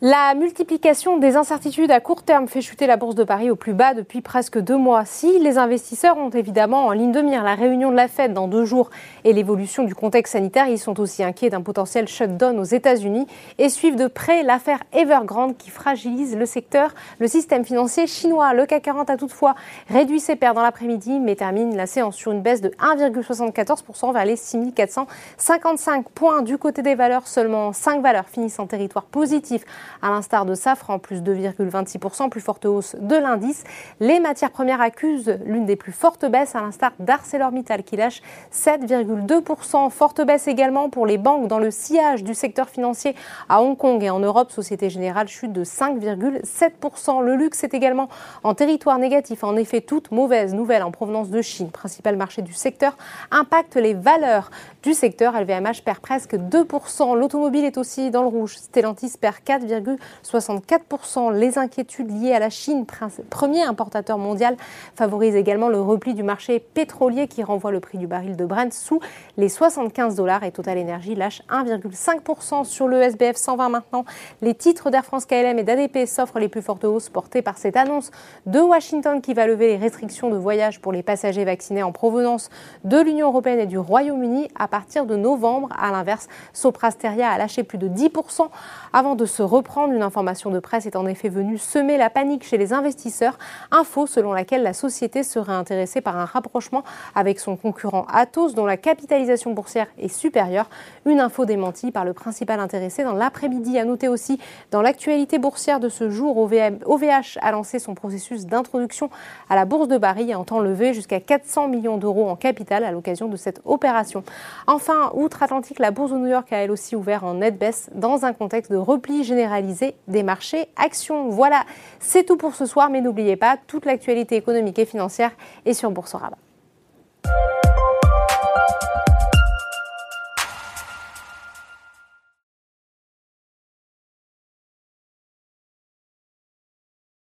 La multiplication des incertitudes à court terme fait chuter la bourse de Paris au plus bas depuis presque deux mois. Si les investisseurs ont évidemment en ligne de mire la réunion de la Fed dans deux jours et l'évolution du contexte sanitaire, ils sont aussi inquiets d'un potentiel shutdown aux États-Unis et suivent de près l'affaire Evergrande qui fragilise le secteur, le système financier chinois. Le CAC 40 a toutefois réduit ses pertes dans l'après-midi mais termine la séance sur une baisse de 1,74% vers les 6455 points. Du côté des valeurs, seulement 5 valeurs finissent en territoire positif à l'instar de Safran, plus 2,26%, plus forte hausse de l'indice. Les matières premières accusent l'une des plus fortes baisses, à l'instar d'ArcelorMittal qui lâche 7,2%. Forte baisse également pour les banques dans le sillage du secteur financier à Hong Kong et en Europe. Société Générale chute de 5,7%. Le luxe est également en territoire négatif. En effet, toute mauvaise nouvelle en provenance de Chine, principal marché du secteur, impacte les valeurs du secteur. LVMH perd presque 2%. L'automobile est aussi dans le rouge. Stellantis perd 4, 64%. Les inquiétudes liées à la Chine, premier importateur mondial, favorisent également le repli du marché pétrolier qui renvoie le prix du baril de Brent sous les 75 dollars et Total Energy lâche 1,5% sur le SBF 120 maintenant. Les titres d'Air France KLM et d'ADP s'offrent les plus fortes hausses portées par cette annonce de Washington qui va lever les restrictions de voyage pour les passagers vaccinés en provenance de l'Union européenne et du Royaume-Uni à partir de novembre. À l'inverse, Soprasteria a lâché plus de 10% avant de se reprendre une information de presse est en effet venue semer la panique chez les investisseurs. Info selon laquelle la société serait intéressée par un rapprochement avec son concurrent Atos, dont la capitalisation boursière est supérieure. Une info démentie par le principal intéressé dans l'après-midi. À noter aussi dans l'actualité boursière de ce jour, OVH a lancé son processus d'introduction à la bourse de Paris et entend lever jusqu'à 400 millions d'euros en capital à l'occasion de cette opération. Enfin, outre-Atlantique, la bourse de New York a elle aussi ouvert en nette baisse dans un contexte de repli général des marchés actions. Voilà, c'est tout pour ce soir, mais n'oubliez pas, toute l'actualité économique et financière est sur Boursorama.